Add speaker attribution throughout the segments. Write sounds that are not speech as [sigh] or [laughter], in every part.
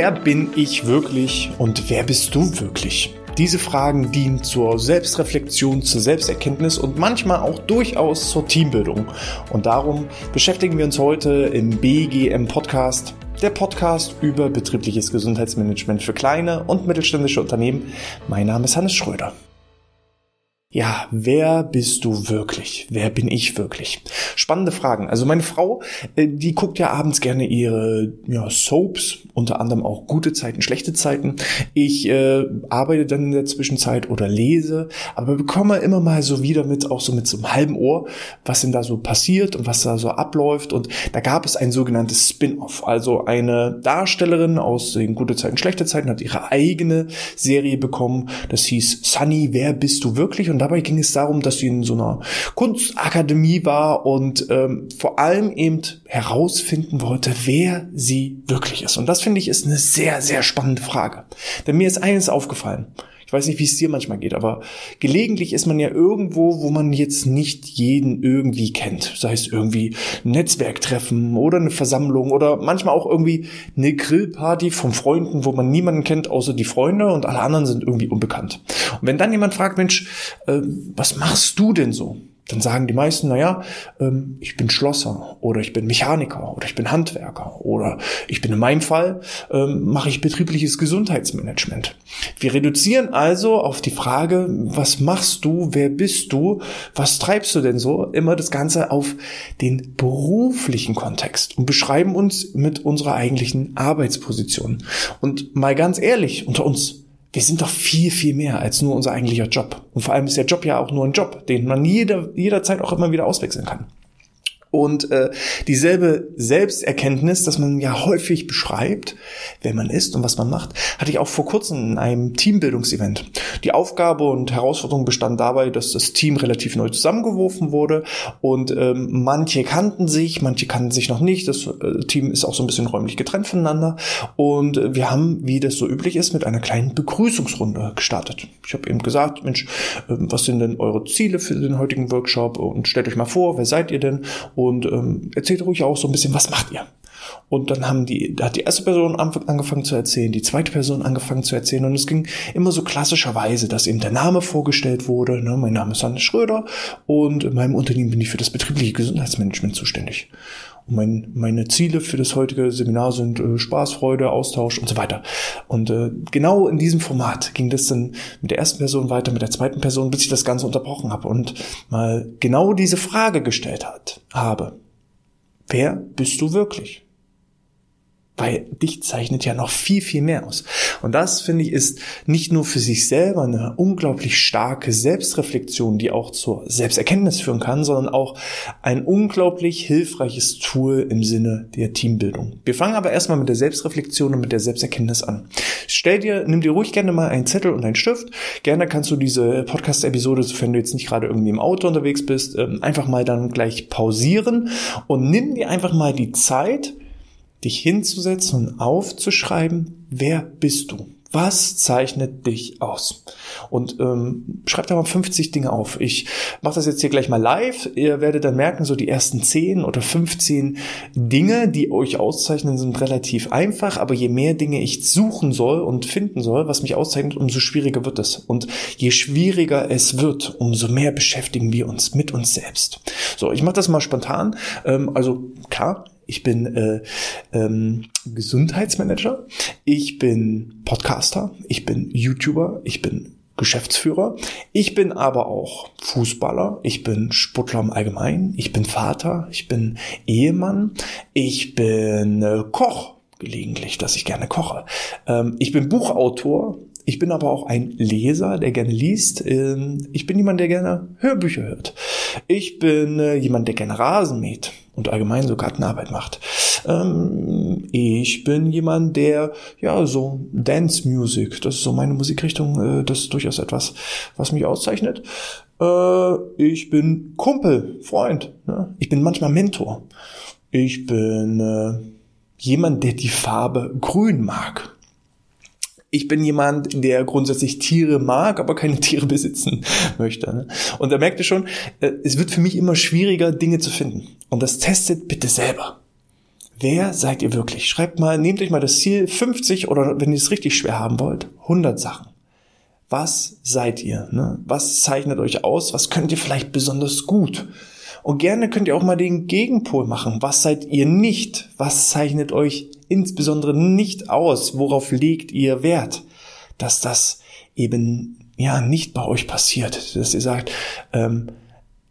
Speaker 1: Wer bin ich wirklich und wer bist du wirklich? Diese Fragen dienen zur Selbstreflexion, zur Selbsterkenntnis und manchmal auch durchaus zur Teambildung. Und darum beschäftigen wir uns heute im BGM Podcast, der Podcast über betriebliches Gesundheitsmanagement für kleine und mittelständische Unternehmen. Mein Name ist Hannes Schröder. Ja, wer bist du wirklich? Wer bin ich wirklich? Spannende Fragen. Also meine Frau, äh, die guckt ja abends gerne ihre ja, Soaps, unter anderem auch gute Zeiten, schlechte Zeiten. Ich äh, arbeite dann in der Zwischenzeit oder lese, aber bekomme immer mal so wieder mit, auch so mit so einem halben Ohr, was denn da so passiert und was da so abläuft. Und da gab es ein sogenanntes Spin-off. Also eine Darstellerin aus den gute Zeiten, schlechte Zeiten hat ihre eigene Serie bekommen. Das hieß Sunny, wer bist du wirklich? Und und dabei ging es darum, dass sie in so einer Kunstakademie war und ähm, vor allem eben herausfinden wollte, wer sie wirklich ist. Und das finde ich ist eine sehr, sehr spannende Frage. Denn mir ist eines aufgefallen. Ich weiß nicht, wie es dir manchmal geht, aber gelegentlich ist man ja irgendwo, wo man jetzt nicht jeden irgendwie kennt. Sei es irgendwie ein Netzwerktreffen oder eine Versammlung oder manchmal auch irgendwie eine Grillparty von Freunden, wo man niemanden kennt, außer die Freunde und alle anderen sind irgendwie unbekannt. Und wenn dann jemand fragt, Mensch, äh, was machst du denn so? Dann sagen die meisten, naja, ähm, ich bin Schlosser oder ich bin Mechaniker oder ich bin Handwerker oder ich bin in meinem Fall, ähm, mache ich betriebliches Gesundheitsmanagement. Wir reduzieren also auf die Frage, was machst du, wer bist du, was treibst du denn so, immer das Ganze auf den beruflichen Kontext und beschreiben uns mit unserer eigentlichen Arbeitsposition. Und mal ganz ehrlich, unter uns, wir sind doch viel, viel mehr als nur unser eigentlicher Job. Und vor allem ist der Job ja auch nur ein Job, den man jeder, jederzeit auch immer wieder auswechseln kann. Und äh, dieselbe Selbsterkenntnis, dass man ja häufig beschreibt, wer man ist und was man macht, hatte ich auch vor kurzem in einem Teambildungsevent. Die Aufgabe und Herausforderung bestand dabei, dass das Team relativ neu zusammengeworfen wurde und ähm, manche kannten sich, manche kannten sich noch nicht. Das äh, Team ist auch so ein bisschen räumlich getrennt voneinander und äh, wir haben, wie das so üblich ist, mit einer kleinen Begrüßungsrunde gestartet. Ich habe eben gesagt, Mensch, äh, was sind denn eure Ziele für den heutigen Workshop und stellt euch mal vor, wer seid ihr denn? Und ähm, erzählt ruhig auch so ein bisschen, was macht ihr? Und dann haben die, da hat die erste Person angefangen zu erzählen, die zweite Person angefangen zu erzählen und es ging immer so klassischerweise, dass eben der Name vorgestellt wurde. Ne? Mein Name ist Hannes Schröder und in meinem Unternehmen bin ich für das betriebliche Gesundheitsmanagement zuständig. Und mein, meine Ziele für das heutige Seminar sind äh, Spaß, Freude, Austausch und so weiter. Und äh, genau in diesem Format ging das dann mit der ersten Person weiter, mit der zweiten Person, bis ich das Ganze unterbrochen habe und mal genau diese Frage gestellt hat, habe. Wer bist du wirklich? Weil dich zeichnet ja noch viel, viel mehr aus. Und das, finde ich, ist nicht nur für sich selber eine unglaublich starke Selbstreflexion, die auch zur Selbsterkenntnis führen kann, sondern auch ein unglaublich hilfreiches Tool im Sinne der Teambildung. Wir fangen aber erstmal mit der Selbstreflexion und mit der Selbsterkenntnis an. Stell dir, nimm dir ruhig gerne mal einen Zettel und einen Stift. Gerne kannst du diese Podcast-Episode, wenn du jetzt nicht gerade irgendwie im Auto unterwegs bist, ähm, einfach mal dann gleich pausieren und nimm dir einfach mal die Zeit, dich hinzusetzen und aufzuschreiben, wer bist du? Was zeichnet dich aus? Und ähm, schreibt da mal 50 Dinge auf. Ich mache das jetzt hier gleich mal live. Ihr werdet dann merken, so die ersten 10 oder 15 Dinge, die euch auszeichnen, sind relativ einfach. Aber je mehr Dinge ich suchen soll und finden soll, was mich auszeichnet, umso schwieriger wird es. Und je schwieriger es wird, umso mehr beschäftigen wir uns mit uns selbst. So, ich mache das mal spontan. Ähm, also klar, ich bin äh, ähm, Gesundheitsmanager, ich bin Podcaster, ich bin YouTuber, ich bin Geschäftsführer. Ich bin aber auch Fußballer, ich bin Sportler im Allgemeinen, ich bin Vater, ich bin Ehemann, ich bin äh, Koch, gelegentlich, dass ich gerne koche. Ähm, ich bin Buchautor, ich bin aber auch ein Leser, der gerne liest. Ähm, ich bin jemand, der gerne Hörbücher hört. Ich bin äh, jemand, der gerne Rasen mäht und allgemein so Gartenarbeit macht. Ähm, ich bin jemand, der, ja, so Dance Music, das ist so meine Musikrichtung, äh, das ist durchaus etwas, was mich auszeichnet. Äh, ich bin Kumpel, Freund. Ne? Ich bin manchmal Mentor. Ich bin äh, jemand, der die Farbe grün mag ich bin jemand, der grundsätzlich Tiere mag, aber keine [laughs] Tiere besitzen möchte. Ne? Und da merkt ihr schon, äh, es wird für mich immer schwieriger, Dinge zu finden. Und das testet bitte selber. wer seid ihr wirklich? Schreibt mal, nehmt euch mal das Ziel 50 oder wenn ihr es richtig schwer haben wollt, 100 Sachen. Was seid ihr? Ne? Was zeichnet euch aus? Was könnt ihr vielleicht besonders gut? Und gerne könnt ihr auch mal den Gegenpol machen. Was seid ihr nicht? Was zeichnet euch insbesondere nicht aus? Worauf legt ihr Wert? Dass das eben ja nicht bei euch passiert. Dass ihr sagt, ähm,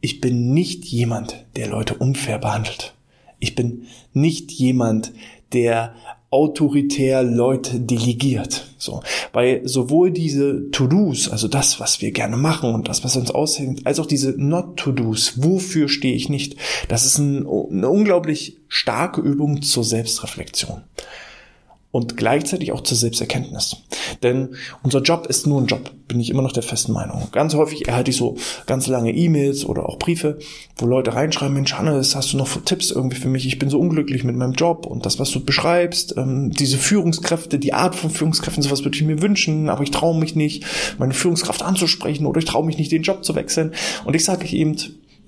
Speaker 1: ich bin nicht jemand, der Leute unfair behandelt. Ich bin nicht jemand, der autoritär Leute delegiert. So, weil sowohl diese To-Dos, also das, was wir gerne machen und das, was uns aushängt, als auch diese Not-To-Dos, wofür stehe ich nicht, das ist ein, eine unglaublich starke Übung zur Selbstreflexion und gleichzeitig auch zur Selbsterkenntnis. Denn unser Job ist nur ein Job, bin ich immer noch der festen Meinung. Ganz häufig erhalte ich so ganz lange E-Mails oder auch Briefe, wo Leute reinschreiben, Mensch, Hannes, hast du noch Tipps irgendwie für mich? Ich bin so unglücklich mit meinem Job und das, was du beschreibst, ähm, diese Führungskräfte, die Art von Führungskräften, sowas würde ich mir wünschen, aber ich traue mich nicht, meine Führungskraft anzusprechen oder ich traue mich nicht, den Job zu wechseln. Und ich sage eben,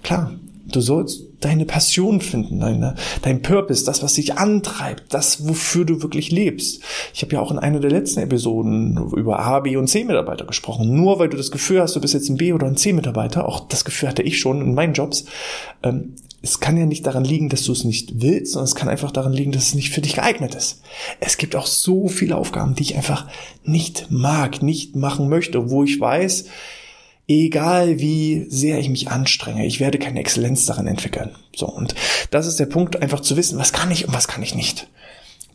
Speaker 1: klar, Du sollst deine Passion finden, deine, dein Purpose, das, was dich antreibt, das, wofür du wirklich lebst. Ich habe ja auch in einer der letzten Episoden über A, B und C-Mitarbeiter gesprochen. Nur weil du das Gefühl hast, du bist jetzt ein B- oder ein C-Mitarbeiter, auch das Gefühl hatte ich schon in meinen Jobs, ähm, es kann ja nicht daran liegen, dass du es nicht willst, sondern es kann einfach daran liegen, dass es nicht für dich geeignet ist. Es gibt auch so viele Aufgaben, die ich einfach nicht mag, nicht machen möchte, wo ich weiß, egal wie sehr ich mich anstrenge, ich werde keine Exzellenz darin entwickeln. So, und das ist der Punkt, einfach zu wissen, was kann ich und was kann ich nicht.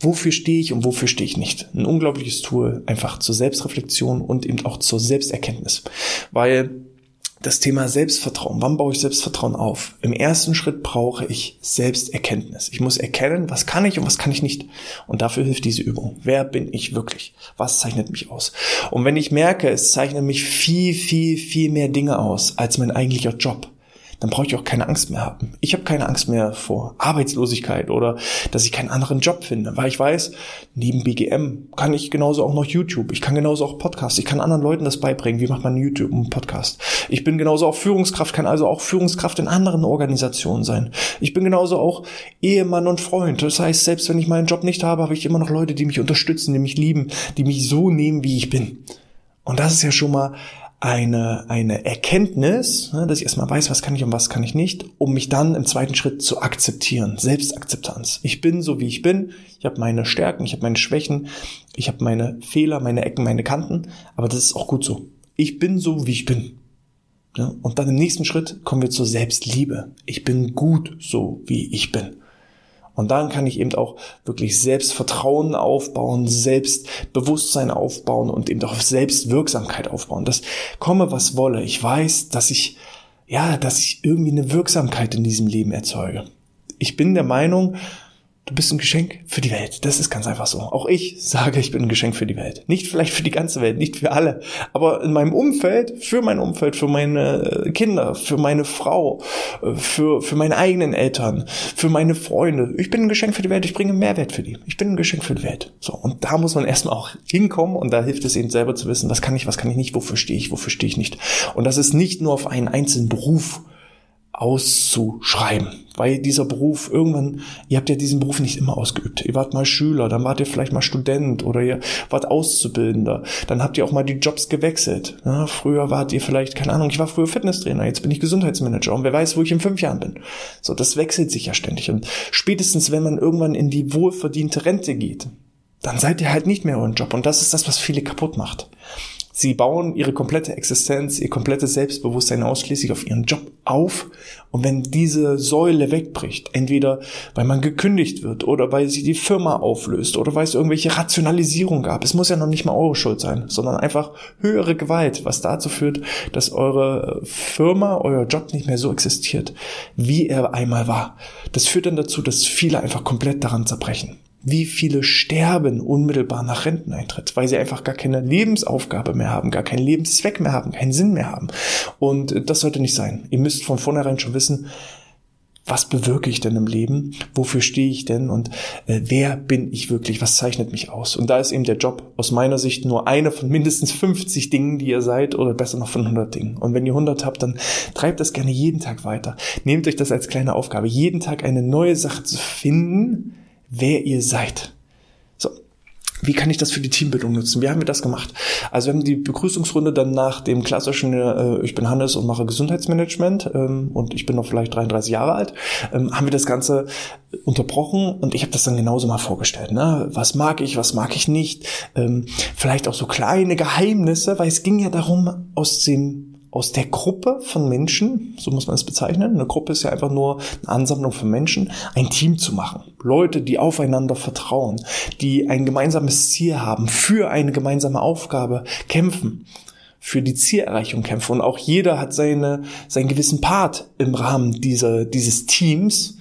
Speaker 1: Wofür stehe ich und wofür stehe ich nicht? Ein unglaubliches Tool einfach zur Selbstreflexion und eben auch zur Selbsterkenntnis. Weil das Thema Selbstvertrauen. Wann baue ich Selbstvertrauen auf? Im ersten Schritt brauche ich Selbsterkenntnis. Ich muss erkennen, was kann ich und was kann ich nicht. Und dafür hilft diese Übung. Wer bin ich wirklich? Was zeichnet mich aus? Und wenn ich merke, es zeichnen mich viel, viel, viel mehr Dinge aus als mein eigentlicher Job, dann brauche ich auch keine Angst mehr haben. Ich habe keine Angst mehr vor Arbeitslosigkeit oder dass ich keinen anderen Job finde, weil ich weiß, neben BGM kann ich genauso auch noch YouTube, ich kann genauso auch Podcast, ich kann anderen Leuten das beibringen, wie macht man YouTube und Podcast. Ich bin genauso auch Führungskraft, kann also auch Führungskraft in anderen Organisationen sein. Ich bin genauso auch Ehemann und Freund. Das heißt, selbst wenn ich meinen Job nicht habe, habe ich immer noch Leute, die mich unterstützen, die mich lieben, die mich so nehmen, wie ich bin. Und das ist ja schon mal eine, eine Erkenntnis, ne, dass ich erstmal weiß, was kann ich und was kann ich nicht, um mich dann im zweiten Schritt zu akzeptieren. Selbstakzeptanz. Ich bin so, wie ich bin. Ich habe meine Stärken, ich habe meine Schwächen, ich habe meine Fehler, meine Ecken, meine Kanten. Aber das ist auch gut so. Ich bin so, wie ich bin. Und dann im nächsten Schritt kommen wir zur Selbstliebe. Ich bin gut so, wie ich bin. Und dann kann ich eben auch wirklich Selbstvertrauen aufbauen, Selbstbewusstsein aufbauen und eben auch Selbstwirksamkeit aufbauen. Das komme, was wolle. Ich weiß, dass ich, ja, dass ich irgendwie eine Wirksamkeit in diesem Leben erzeuge. Ich bin der Meinung, Du bist ein Geschenk für die Welt. Das ist ganz einfach so. Auch ich sage, ich bin ein Geschenk für die Welt. Nicht vielleicht für die ganze Welt, nicht für alle, aber in meinem Umfeld, für mein Umfeld, für meine Kinder, für meine Frau, für, für meine eigenen Eltern, für meine Freunde. Ich bin ein Geschenk für die Welt. Ich bringe Mehrwert für die. Ich bin ein Geschenk für die Welt. So. Und da muss man erstmal auch hinkommen und da hilft es eben selber zu wissen, was kann ich, was kann ich nicht, wofür stehe ich, wofür stehe ich nicht. Und das ist nicht nur auf einen einzelnen Beruf auszuschreiben. Weil dieser Beruf irgendwann, ihr habt ja diesen Beruf nicht immer ausgeübt. Ihr wart mal Schüler, dann wart ihr vielleicht mal Student oder ihr wart Auszubildender. Dann habt ihr auch mal die Jobs gewechselt. Ja, früher wart ihr vielleicht, keine Ahnung, ich war früher Fitnesstrainer, jetzt bin ich Gesundheitsmanager und wer weiß, wo ich in fünf Jahren bin. So, das wechselt sich ja ständig. Und spätestens, wenn man irgendwann in die wohlverdiente Rente geht, dann seid ihr halt nicht mehr euren Job. Und das ist das, was viele kaputt macht. Sie bauen ihre komplette Existenz, ihr komplettes Selbstbewusstsein ausschließlich auf ihren Job auf. Und wenn diese Säule wegbricht, entweder weil man gekündigt wird oder weil sie die Firma auflöst oder weil es irgendwelche Rationalisierung gab, es muss ja noch nicht mal eure Schuld sein, sondern einfach höhere Gewalt, was dazu führt, dass eure Firma, euer Job nicht mehr so existiert, wie er einmal war. Das führt dann dazu, dass viele einfach komplett daran zerbrechen. Wie viele sterben unmittelbar nach Renteneintritt, weil sie einfach gar keine Lebensaufgabe mehr haben, gar keinen Lebenszweck mehr haben, keinen Sinn mehr haben. Und das sollte nicht sein. Ihr müsst von vornherein schon wissen, was bewirke ich denn im Leben? Wofür stehe ich denn? Und äh, wer bin ich wirklich? Was zeichnet mich aus? Und da ist eben der Job aus meiner Sicht nur eine von mindestens 50 Dingen, die ihr seid, oder besser noch von 100 Dingen. Und wenn ihr 100 habt, dann treibt das gerne jeden Tag weiter. Nehmt euch das als kleine Aufgabe, jeden Tag eine neue Sache zu finden, wer ihr seid. Wie kann ich das für die Teambildung nutzen? Wie haben wir das gemacht? Also wir haben die Begrüßungsrunde dann nach dem klassischen, äh, ich bin Hannes und mache Gesundheitsmanagement ähm, und ich bin noch vielleicht 33 Jahre alt, ähm, haben wir das Ganze unterbrochen und ich habe das dann genauso mal vorgestellt. Ne? Was mag ich, was mag ich nicht? Ähm, vielleicht auch so kleine Geheimnisse, weil es ging ja darum, aus dem aus der Gruppe von Menschen, so muss man es bezeichnen, eine Gruppe ist ja einfach nur eine Ansammlung von Menschen, ein Team zu machen. Leute, die aufeinander vertrauen, die ein gemeinsames Ziel haben, für eine gemeinsame Aufgabe kämpfen für die Zielerreichung kämpfen. Und auch jeder hat seine, seinen gewissen Part im Rahmen dieser, dieses Teams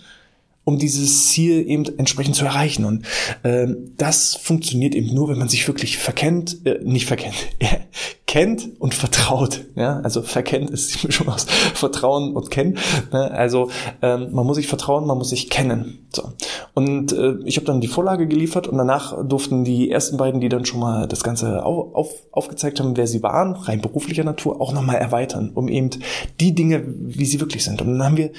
Speaker 1: um dieses Ziel eben entsprechend zu erreichen. Und ähm, das funktioniert eben nur, wenn man sich wirklich verkennt, äh, nicht verkennt, [laughs] kennt und vertraut. Ja, also verkennt ist die Mischung aus [laughs] Vertrauen und Kennen. Ne? Also ähm, man muss sich vertrauen, man muss sich kennen. So. Und äh, ich habe dann die Vorlage geliefert und danach durften die ersten beiden, die dann schon mal das Ganze auf, auf, aufgezeigt haben, wer sie waren, rein beruflicher Natur, auch nochmal erweitern, um eben die Dinge, wie sie wirklich sind. Und dann haben wir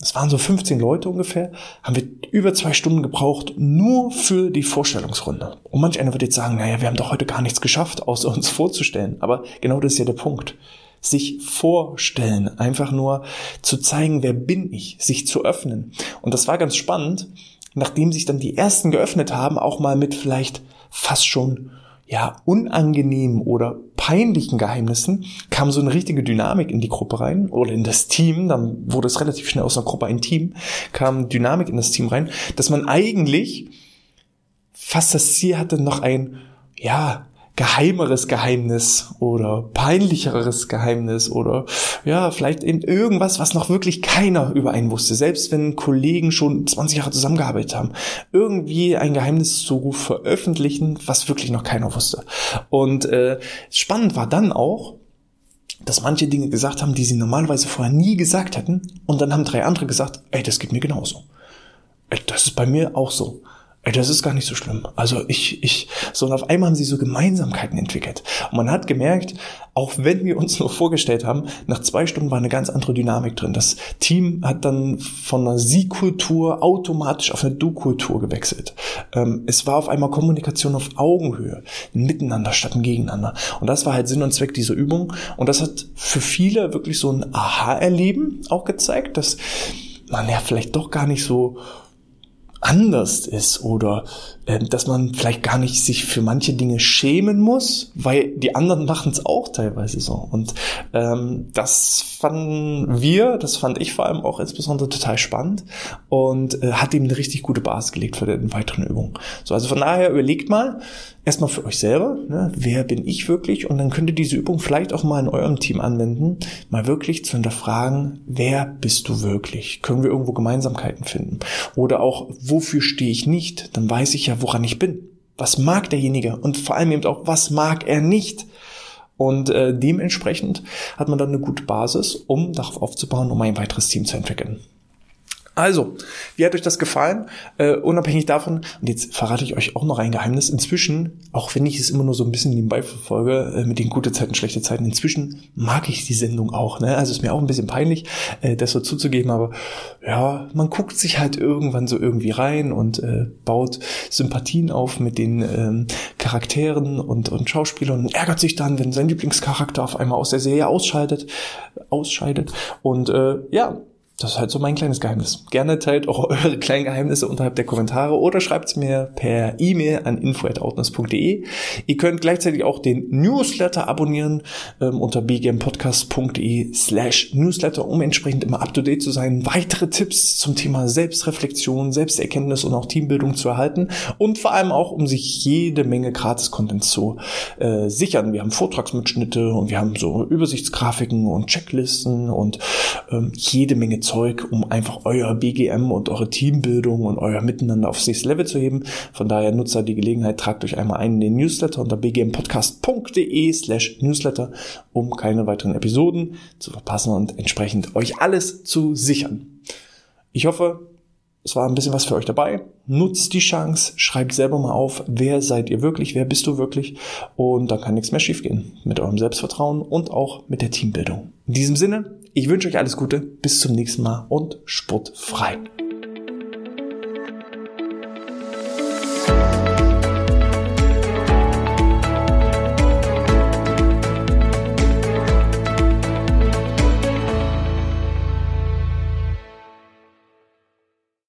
Speaker 1: es waren so 15 Leute ungefähr, haben wir über zwei Stunden gebraucht, nur für die Vorstellungsrunde. Und manch einer wird jetzt sagen, naja, wir haben doch heute gar nichts geschafft, außer uns vorzustellen. Aber genau das ist ja der Punkt. Sich vorstellen, einfach nur zu zeigen, wer bin ich, sich zu öffnen. Und das war ganz spannend, nachdem sich dann die ersten geöffnet haben, auch mal mit vielleicht fast schon ja, unangenehmen oder peinlichen Geheimnissen kam so eine richtige Dynamik in die Gruppe rein oder in das Team, dann wurde es relativ schnell aus einer Gruppe ein Team, kam Dynamik in das Team rein, dass man eigentlich fast das Ziel hatte, noch ein, ja, geheimeres Geheimnis oder peinlicheres Geheimnis oder ja, vielleicht eben irgendwas, was noch wirklich keiner über einen wusste. Selbst wenn Kollegen schon 20 Jahre zusammengearbeitet haben, irgendwie ein Geheimnis zu veröffentlichen, was wirklich noch keiner wusste. Und äh, spannend war dann auch, dass manche Dinge gesagt haben, die sie normalerweise vorher nie gesagt hätten. Und dann haben drei andere gesagt, ey, das geht mir genauso. Ey, das ist bei mir auch so. Ey, das ist gar nicht so schlimm. Also ich, ich, so und auf einmal haben sie so Gemeinsamkeiten entwickelt. Und man hat gemerkt, auch wenn wir uns nur vorgestellt haben, nach zwei Stunden war eine ganz andere Dynamik drin. Das Team hat dann von einer Sie-Kultur automatisch auf eine Du-Kultur gewechselt. Ähm, es war auf einmal Kommunikation auf Augenhöhe, miteinander statt gegeneinander. Und das war halt Sinn und Zweck dieser Übung. Und das hat für viele wirklich so ein Aha-Erleben auch gezeigt, dass man ja vielleicht doch gar nicht so anders ist oder äh, dass man vielleicht gar nicht sich für manche Dinge schämen muss, weil die anderen machen es auch teilweise so. Und ähm, das fanden wir, das fand ich vor allem auch insbesondere total spannend und äh, hat ihm eine richtig gute Basis gelegt für die weiteren Übungen. So, also von daher überlegt mal, erstmal für euch selber, ne, wer bin ich wirklich? Und dann könnt ihr diese Übung vielleicht auch mal in eurem Team anwenden, mal wirklich zu hinterfragen, wer bist du wirklich? Können wir irgendwo Gemeinsamkeiten finden? Oder auch, wofür stehe ich nicht? Dann weiß ich ja, woran ich bin. Was mag derjenige? Und vor allem eben auch, was mag er nicht? Und äh, dementsprechend hat man dann eine gute Basis, um darauf aufzubauen, um ein weiteres Team zu entwickeln. Also, wie hat euch das gefallen? Äh, unabhängig davon, und jetzt verrate ich euch auch noch ein Geheimnis, inzwischen, auch wenn ich es immer nur so ein bisschen nebenbei verfolge, äh, mit den gute Zeiten, schlechte Zeiten, inzwischen mag ich die Sendung auch. Ne? Also ist mir auch ein bisschen peinlich, äh, das so zuzugeben, aber ja, man guckt sich halt irgendwann so irgendwie rein und äh, baut Sympathien auf mit den ähm, Charakteren und, und Schauspielern und ärgert sich dann, wenn sein Lieblingscharakter auf einmal aus der Serie ausschaltet, ausscheidet. Und äh, ja, das ist halt so mein kleines Geheimnis. Gerne teilt auch eure kleinen Geheimnisse unterhalb der Kommentare oder schreibt es mir per E-Mail an info.outness.de. Ihr könnt gleichzeitig auch den Newsletter abonnieren ähm, unter bgmpodcast.de slash Newsletter, um entsprechend immer up-to-date zu sein, weitere Tipps zum Thema Selbstreflexion, Selbsterkenntnis und auch Teambildung zu erhalten und vor allem auch, um sich jede Menge Gratis-Content zu äh, sichern. Wir haben Vortragsmitschnitte und wir haben so Übersichtsgrafiken und Checklisten und ähm, jede Menge Zeug, um einfach euer BGM und eure Teambildung und euer Miteinander aufs nächste Level zu heben. Von daher nutzt da die Gelegenheit, tragt euch einmal ein in den Newsletter unter bgmpodcast.de slash Newsletter, um keine weiteren Episoden zu verpassen und entsprechend euch alles zu sichern. Ich hoffe, es war ein bisschen was für euch dabei. Nutzt die Chance, schreibt selber mal auf, wer seid ihr wirklich, wer bist du wirklich und dann kann nichts mehr schiefgehen mit eurem Selbstvertrauen und auch mit der Teambildung. In diesem Sinne, ich wünsche euch alles Gute, bis zum nächsten Mal und sportfrei.